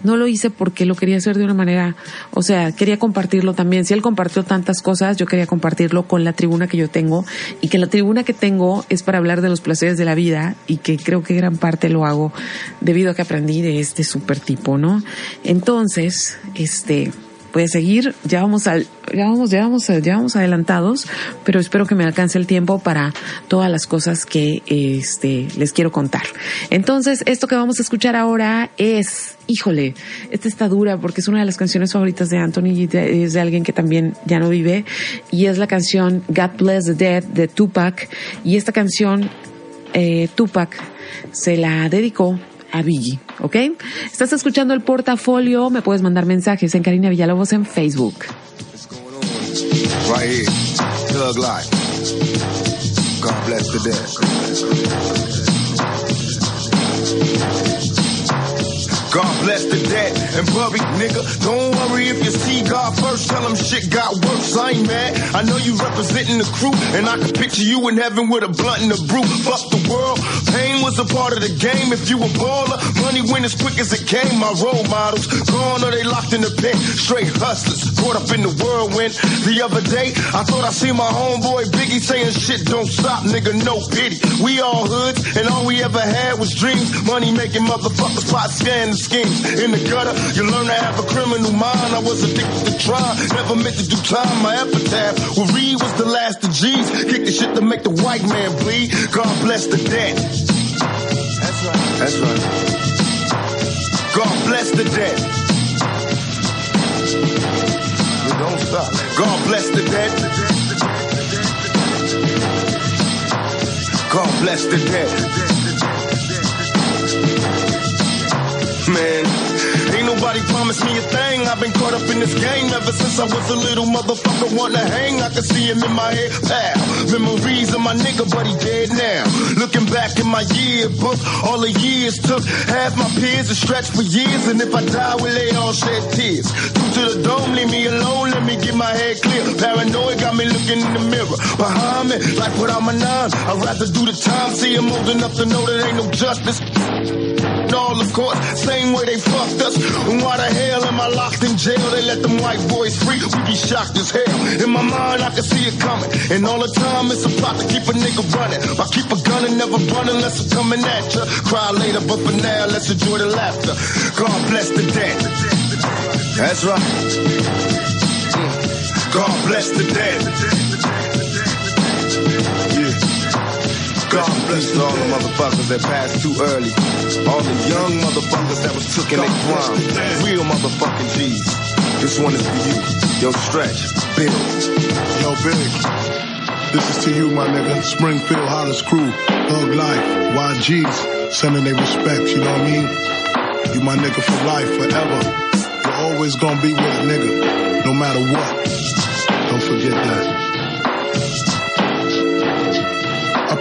no lo hice porque lo quería hacer de una manera, o sea, quería compartirlo también. Si él compartió tantas cosas, yo quería compartirlo con la tribuna que yo tengo y que la tribuna que tengo es para hablar de los placeres de la vida y que creo que gran parte lo hago debido a que aprendí de este super tipo, ¿no? Entonces, este, puede seguir. Ya vamos al, ya vamos, ya vamos, ya vamos adelantados, pero espero que me alcance el tiempo para todas las cosas que este les quiero contar. Entonces, esto que vamos a escuchar ahora es, híjole, esta está dura porque es una de las canciones favoritas de Anthony y es de alguien que también ya no vive y es la canción God Bless the Dead de Tupac y esta canción eh, Tupac se la dedicó a ¿ok? Estás escuchando el portafolio, me puedes mandar mensajes en Karina Villalobos en Facebook. Right here. God bless the dead. God bless the dead and buried, nigga. Don't worry if you see God first. Tell him shit got worse. I ain't mad. I know you representing the crew, and I can picture you in heaven with a blunt and a brew. Fuck the world. Pain was a part of the game. If you a baller, money went as quick as it came. My role models gone or they locked in the pen. Straight hustlers caught up in the whirlwind. The other day, I thought I seen my homeboy Biggie saying shit don't stop, nigga. No pity. We all hoods, and all we ever had was dreams. Money making motherfuckers pot scans schemes. In the gutter, you learn to have a criminal mind. I was addicted to crime, never meant to do time. My epitaph, well, Reed was the last of G's. Kick the shit to make the white man bleed. God bless the dead. That's right. That's right. God bless the dead. You don't stop. God bless the dead. God bless the dead. Man, ain't nobody promised me a thing. I've been caught up in this game ever since I was a little motherfucker. Wanna hang? I can see him in my head. Pal, memories of my nigga, but he dead now. Looking back in my yearbook, all the years took. Half my peers are stretched for years, and if I die, will they all shed tears? Due to the dome, leave me alone. Let me get my head clear. Paranoid got me looking in the mirror. Behind me, like without my nine, I'd rather do the time. See I'm old enough to know that ain't no justice all the court, same way they fucked us. And why the hell am I locked in jail? They let them white boys free. We be shocked as hell. In my mind, I can see it coming. And all the time, it's a plot to keep a nigga running. I keep a gun and never run unless I'm coming at ya. Cry later, but for now, let's enjoy the laughter. God bless the dead. That's right. God bless the dead. God bless all the motherfuckers that passed too early. All the young motherfuckers that was took in their prime. Real motherfucking G's. This one is for you. Yo, Stretch, Bill. Yo, Big. This is to you, my nigga. Springfield Hollis crew. Thug Life. YGs. Sending their respects, you know what I mean? You my nigga for life, forever. You're always gonna be with a nigga. No matter what. Don't forget that.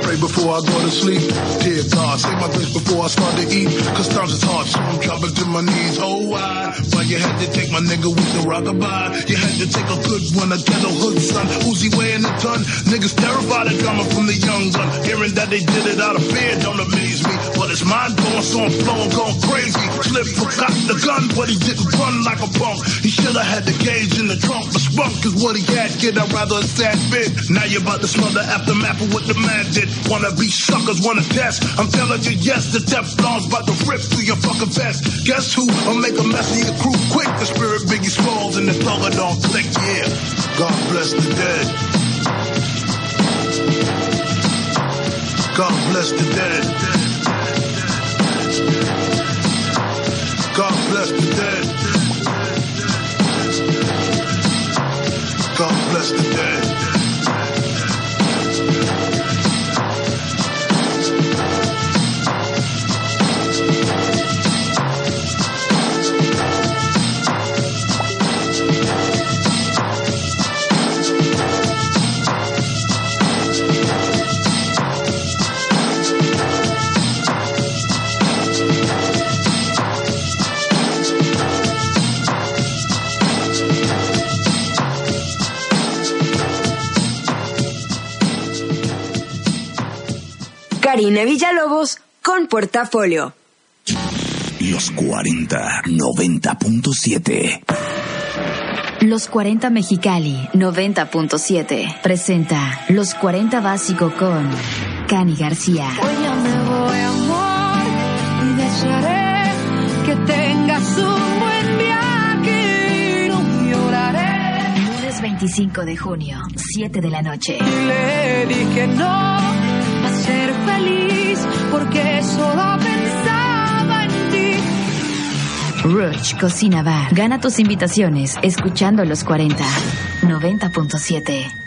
Pray before I go to sleep. Dear God, save my grace before I start to eat. Cause times is hard, so I'm dropping to my knees. Oh, why? But you had to take my nigga with the rockabye. You had to take a good one, a ghetto hood son. Uzi weighing a ton. Niggas terrified of drama from the young gun. Hearing that they did it out of fear don't amaze me. But it's mind blowing, so I'm flowing, going crazy. Slip forgot the gun, but he didn't run like a punk. He should have had the gauge in the trunk, but spunk is what he had. Kid, I'd rather a sad bit. Now you're about to smell the aftermath of what the man did. Wanna be suckers, wanna test. I'm telling you, yes, the Teflon's about to rip through your fucking vest. Guess who? I'll make a mess of your crew quick. The spirit Biggie Smalls and the thugger don't click, yeah. God bless the dead. God bless the dead. Karina Villalobos con Portafolio. Los 40 90.7. Los 40 Mexicali 90.7 presenta Los 40 Básico con Cani García. Hoy ya me voy, amor, y desearé que tengas un buen viaje y no lloraré. Lunes 25 de junio, 7 de la noche. Y le dije no ser feliz porque solo pensaba en ti. Rush Cocina Bar. Gana tus invitaciones escuchando Los 40 90.7.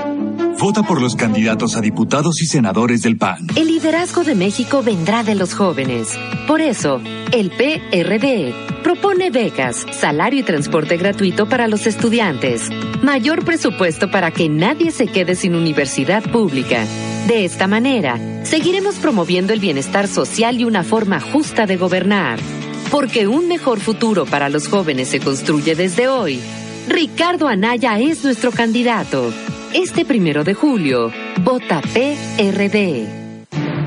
Vota por los candidatos a diputados y senadores del PAN. El liderazgo de México vendrá de los jóvenes. Por eso, el PRD propone becas, salario y transporte gratuito para los estudiantes, mayor presupuesto para que nadie se quede sin universidad pública. De esta manera, seguiremos promoviendo el bienestar social y una forma justa de gobernar. Porque un mejor futuro para los jóvenes se construye desde hoy. Ricardo Anaya es nuestro candidato. Este primero de julio, vota PRD.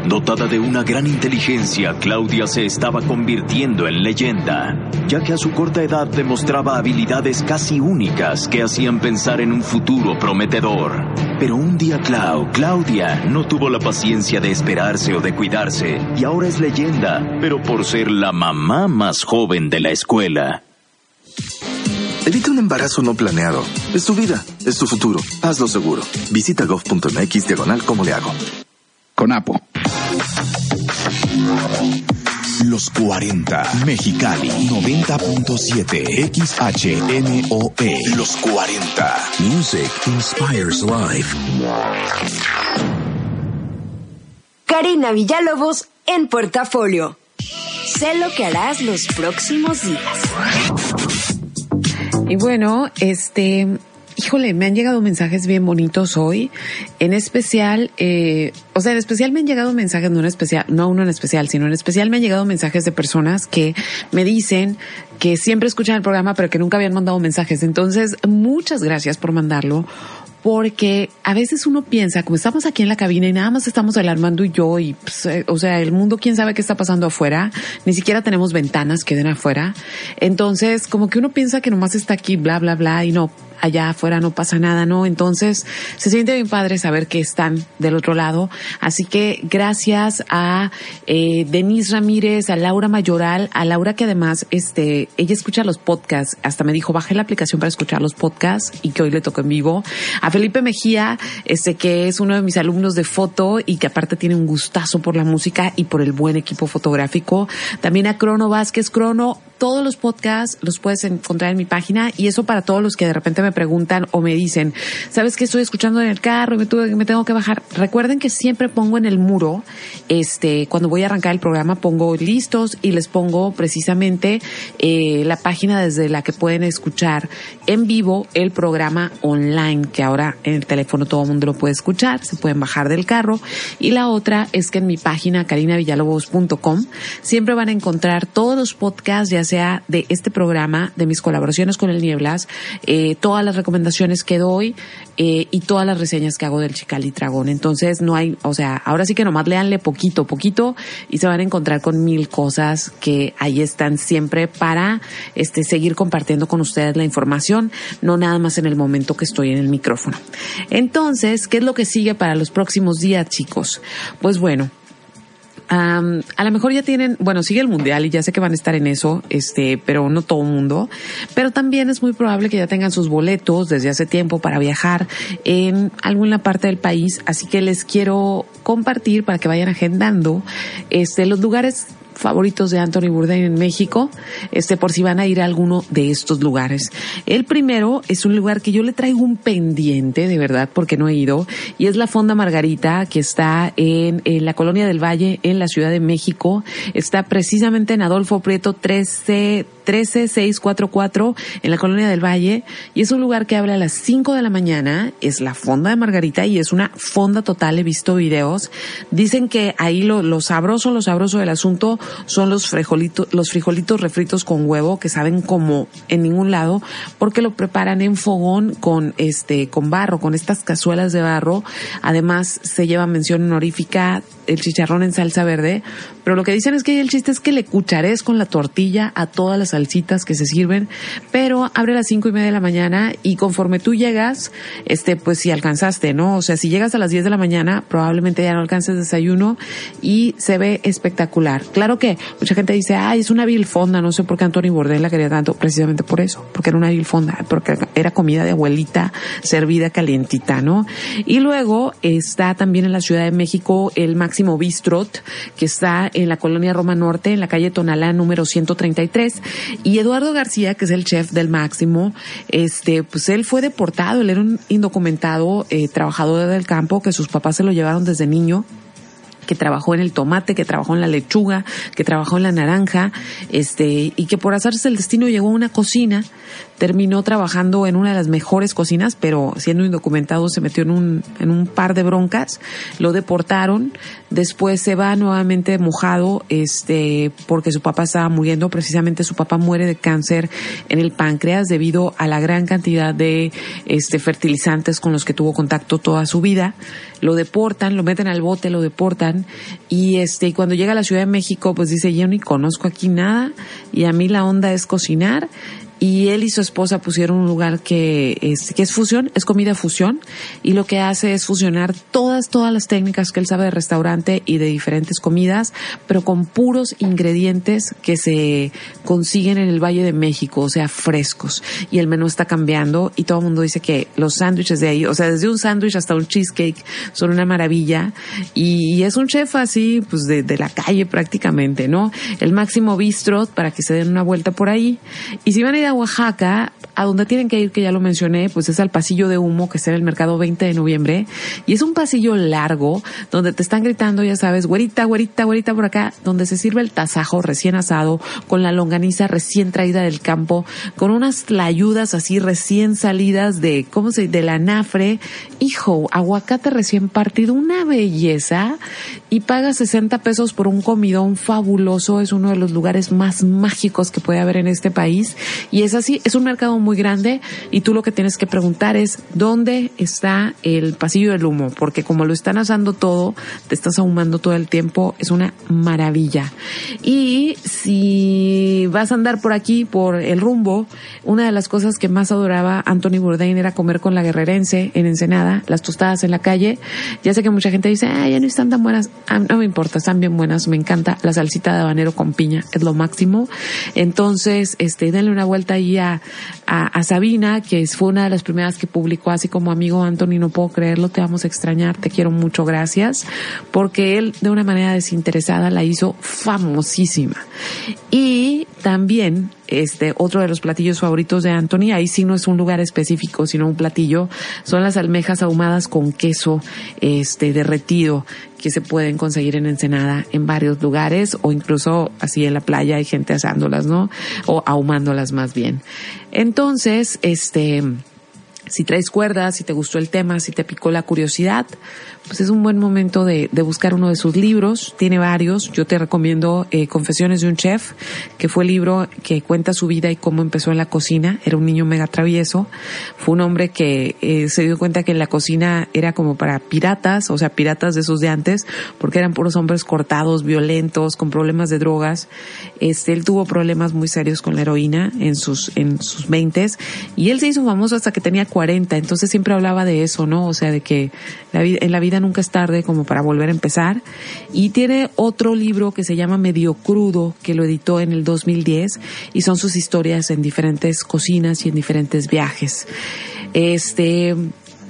Dotada de una gran inteligencia, Claudia se estaba convirtiendo en leyenda, ya que a su corta edad demostraba habilidades casi únicas que hacían pensar en un futuro prometedor. Pero un día Clau, Claudia, no tuvo la paciencia de esperarse o de cuidarse, y ahora es leyenda, pero por ser la mamá más joven de la escuela. Evita un embarazo no planeado. Es tu vida, es tu futuro. Hazlo seguro. Visita gov.mx diagonal como le hago. Con Apo. Los 40. Mexicali 90.7 XHNOE. Los 40. Music inspires life. Karina Villalobos en Portafolio. Sé lo que harás los próximos días. Y bueno, este, híjole, me han llegado mensajes bien bonitos hoy. En especial, eh, o sea, en especial me han llegado mensajes, no en especial, no uno en especial, sino en especial me han llegado mensajes de personas que me dicen que siempre escuchan el programa, pero que nunca habían mandado mensajes. Entonces, muchas gracias por mandarlo porque a veces uno piensa, como estamos aquí en la cabina y nada más estamos el Armando y yo, y pues, eh, o sea, el mundo, quién sabe qué está pasando afuera, ni siquiera tenemos ventanas que den afuera. Entonces, como que uno piensa que nomás está aquí, bla, bla, bla, y no, allá afuera no pasa nada, ¿no? Entonces, se siente bien padre saber que están del otro lado. Así que gracias a eh, Denise Ramírez, a Laura Mayoral, a Laura que además, este, ella escucha los podcasts, hasta me dijo, bajé la aplicación para escuchar los podcasts y que hoy le tocó en vivo. Felipe Mejía, este, que es uno de mis alumnos de foto y que aparte tiene un gustazo por la música y por el buen equipo fotográfico. También a Crono Vázquez, Crono, todos los podcasts los puedes encontrar en mi página y eso para todos los que de repente me preguntan o me dicen, ¿sabes que estoy escuchando en el carro y me, tengo que bajar? Recuerden que siempre pongo en el muro, este, cuando voy a arrancar el programa pongo listos y les pongo precisamente eh, la página desde la que pueden escuchar en vivo el programa online, que ahora en el teléfono todo el mundo lo puede escuchar, se pueden bajar del carro. Y la otra es que en mi página carinavillalobos.com siempre van a encontrar todos los podcasts, ya sea de este programa, de mis colaboraciones con el Nieblas, eh, todas las recomendaciones que doy eh, y todas las reseñas que hago del Chical y Dragón. Entonces no hay, o sea, ahora sí que nomás leanle poquito, poquito y se van a encontrar con mil cosas que ahí están siempre para este seguir compartiendo con ustedes la información, no nada más en el momento que estoy en el micrófono. Entonces, ¿qué es lo que sigue para los próximos días, chicos? Pues bueno, a lo mejor ya tienen, bueno, sigue el mundial y ya sé que van a estar en eso, este, pero no todo el mundo. Pero también es muy probable que ya tengan sus boletos desde hace tiempo para viajar en alguna parte del país. Así que les quiero compartir para que vayan agendando, este, los lugares favoritos de Anthony Bourdain en México, este, por si van a ir a alguno de estos lugares. El primero es un lugar que yo le traigo un pendiente, de verdad, porque no he ido, y es la Fonda Margarita, que está en, en la Colonia del Valle, en la Ciudad de México. Está precisamente en Adolfo Prieto 13, 13644 en la Colonia del Valle y es un lugar que abre a las 5 de la mañana, es la fonda de Margarita y es una fonda total, he visto videos. Dicen que ahí lo, lo sabroso, lo sabroso del asunto son los frijolitos, los frijolitos refritos con huevo que saben como en ningún lado porque lo preparan en fogón con este, con barro, con estas cazuelas de barro. Además se lleva mención honorífica el chicharrón en salsa verde, pero lo que dicen es que el chiste es que le cuchares con la tortilla a todas las salsitas que se sirven, pero abre a las cinco y media de la mañana y conforme tú llegas, este, pues si alcanzaste, ¿no? O sea, si llegas a las 10 de la mañana, probablemente ya no alcances desayuno y se ve espectacular. Claro que mucha gente dice, ay, es una vil fonda, no sé por qué Antonio Bordel la quería tanto, precisamente por eso, porque era una vil fonda, porque era comida de abuelita servida calientita, ¿no? Y luego está también en la Ciudad de México el Max Máximo Bistrot, que está en la colonia Roma Norte, en la calle Tonalá número 133. Y Eduardo García, que es el chef del Máximo, este, pues él fue deportado, él era un indocumentado eh, trabajador del campo, que sus papás se lo llevaron desde niño que trabajó en el tomate, que trabajó en la lechuga, que trabajó en la naranja, este, y que por hacerse el destino llegó a una cocina terminó trabajando en una de las mejores cocinas, pero siendo indocumentado se metió en un, en un par de broncas, lo deportaron, después se va nuevamente mojado, este, porque su papá estaba muriendo, precisamente su papá muere de cáncer en el páncreas debido a la gran cantidad de, este, fertilizantes con los que tuvo contacto toda su vida, lo deportan, lo meten al bote, lo deportan, y este, y cuando llega a la Ciudad de México, pues dice, yo ni conozco aquí nada, y a mí la onda es cocinar, y él y su esposa pusieron un lugar que es, que es fusión, es comida fusión y lo que hace es fusionar todas, todas las técnicas que él sabe de restaurante y de diferentes comidas, pero con puros ingredientes que se consiguen en el Valle de México, o sea, frescos. Y el menú está cambiando y todo el mundo dice que los sándwiches de ahí, o sea, desde un sándwich hasta un cheesecake son una maravilla y, es un chef así, pues de, de la calle prácticamente, ¿no? El máximo bistro para que se den una vuelta por ahí. Y si van a ir a Oaxaca, a donde tienen que ir, que ya lo mencioné, pues es al pasillo de humo que está en el mercado 20 de noviembre. Y es un pasillo largo donde te están gritando, ya sabes, güerita, güerita, güerita por acá, donde se sirve el tasajo recién asado, con la longaniza recién traída del campo, con unas tlayudas así recién salidas de, ¿cómo se de la nafre. Hijo, aguacate recién partido, una belleza. Y paga 60 pesos por un comidón fabuloso. Es uno de los lugares más mágicos que puede haber en este país. Y es así, es un mercado muy grande y tú lo que tienes que preguntar es dónde está el pasillo del humo, porque como lo están asando todo, te estás ahumando todo el tiempo, es una maravilla. Y si vas a andar por aquí, por el rumbo, una de las cosas que más adoraba Anthony Bourdain era comer con la guerrerense en Ensenada, las tostadas en la calle. Ya sé que mucha gente dice, ay, ya no están tan buenas. Ah, no me importa, están bien buenas, me encanta la salsita de habanero con piña, es lo máximo. Entonces, este, denle una vuelta ahí a, Sabina, que fue una de las primeras que publicó así como amigo Anthony, no puedo creerlo, te vamos a extrañar, te quiero mucho, gracias, porque él de una manera desinteresada la hizo famosísima. Y también este otro de los platillos favoritos de Anthony, ahí sí no es un lugar específico, sino un platillo, son las almejas ahumadas con queso este derretido que se pueden conseguir en Ensenada en varios lugares o incluso así en la playa hay gente asándolas, ¿no? O ahumándolas más bien. Entonces, este si traes cuerdas, si te gustó el tema, si te picó la curiosidad, pues es un buen momento de, de buscar uno de sus libros. Tiene varios. Yo te recomiendo eh, Confesiones de un Chef, que fue el libro que cuenta su vida y cómo empezó en la cocina. Era un niño mega travieso. Fue un hombre que eh, se dio cuenta que la cocina era como para piratas, o sea, piratas de esos de antes, porque eran puros hombres cortados, violentos, con problemas de drogas. Este, él tuvo problemas muy serios con la heroína en sus, en sus veintes y él se hizo famoso hasta que tenía 40. Entonces siempre hablaba de eso, ¿no? O sea, de que la en la vida nunca es tarde como para volver a empezar. Y tiene otro libro que se llama Medio Crudo, que lo editó en el 2010 y son sus historias en diferentes cocinas y en diferentes viajes. Este,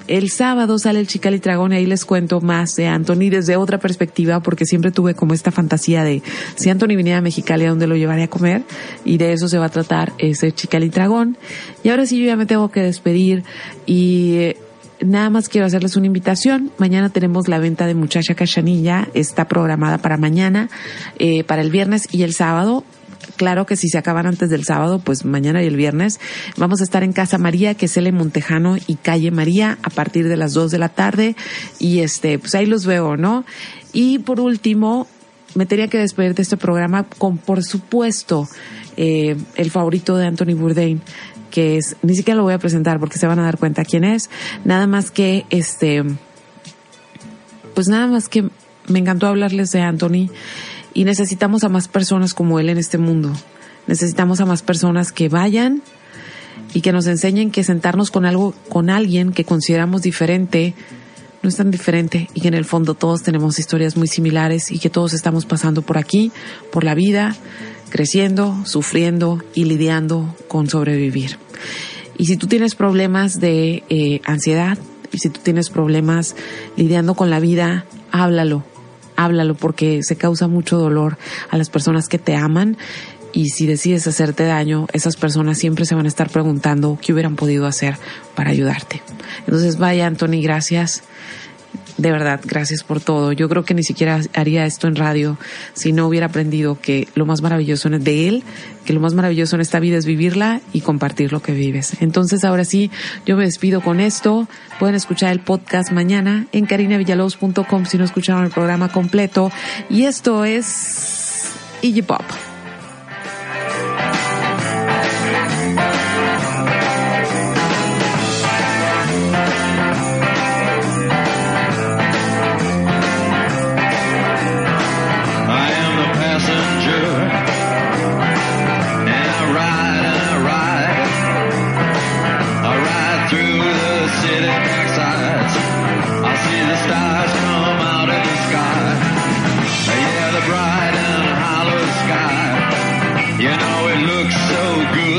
el sábado sale el Chical y Dragón y ahí les cuento más de Anthony desde otra perspectiva porque siempre tuve como esta fantasía de si Anthony viniera a Mexicali a dónde lo llevaría a comer y de eso se va a tratar ese Chical y Dragón. Y ahora sí yo ya me tengo que despedir y nada más quiero hacerles una invitación. Mañana tenemos la venta de Muchacha Cachanilla. Está programada para mañana, eh, para el viernes y el sábado. Claro que si se acaban antes del sábado, pues mañana y el viernes vamos a estar en Casa María, que es el Montejano y Calle María, a partir de las 2 de la tarde. Y este, pues ahí los veo, ¿no? Y por último, me tenía que despedir de este programa con, por supuesto, eh, el favorito de Anthony Bourdain, que es, ni siquiera lo voy a presentar porque se van a dar cuenta quién es, nada más que este, pues nada más que me encantó hablarles de Anthony y necesitamos a más personas como él en este mundo. Necesitamos a más personas que vayan y que nos enseñen que sentarnos con algo, con alguien que consideramos diferente, no es tan diferente y que en el fondo todos tenemos historias muy similares y que todos estamos pasando por aquí, por la vida, creciendo, sufriendo y lidiando con sobrevivir. Y si tú tienes problemas de eh, ansiedad y si tú tienes problemas lidiando con la vida, háblalo, háblalo porque se causa mucho dolor a las personas que te aman y si decides hacerte daño, esas personas siempre se van a estar preguntando qué hubieran podido hacer para ayudarte. Entonces, vaya, Anthony, gracias de verdad, gracias por todo. Yo creo que ni siquiera haría esto en radio si no hubiera aprendido que lo más maravilloso de él, que lo más maravilloso en esta vida es vivirla y compartir lo que vives. Entonces, ahora sí, yo me despido con esto. Pueden escuchar el podcast mañana en carinavillalobos.com si no escucharon el programa completo. Y esto es Iggy Pop.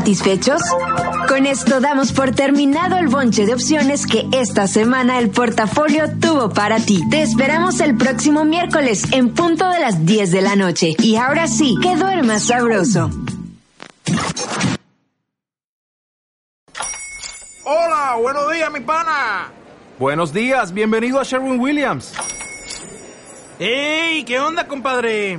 ¿Satisfechos? Con esto damos por terminado el bonche de opciones que esta semana el portafolio tuvo para ti. Te esperamos el próximo miércoles en punto de las 10 de la noche. Y ahora sí, que duermas sabroso. Hola, buenos días, mi pana. Buenos días, bienvenido a Sherwin Williams. ¡Ey! ¿Qué onda, compadre?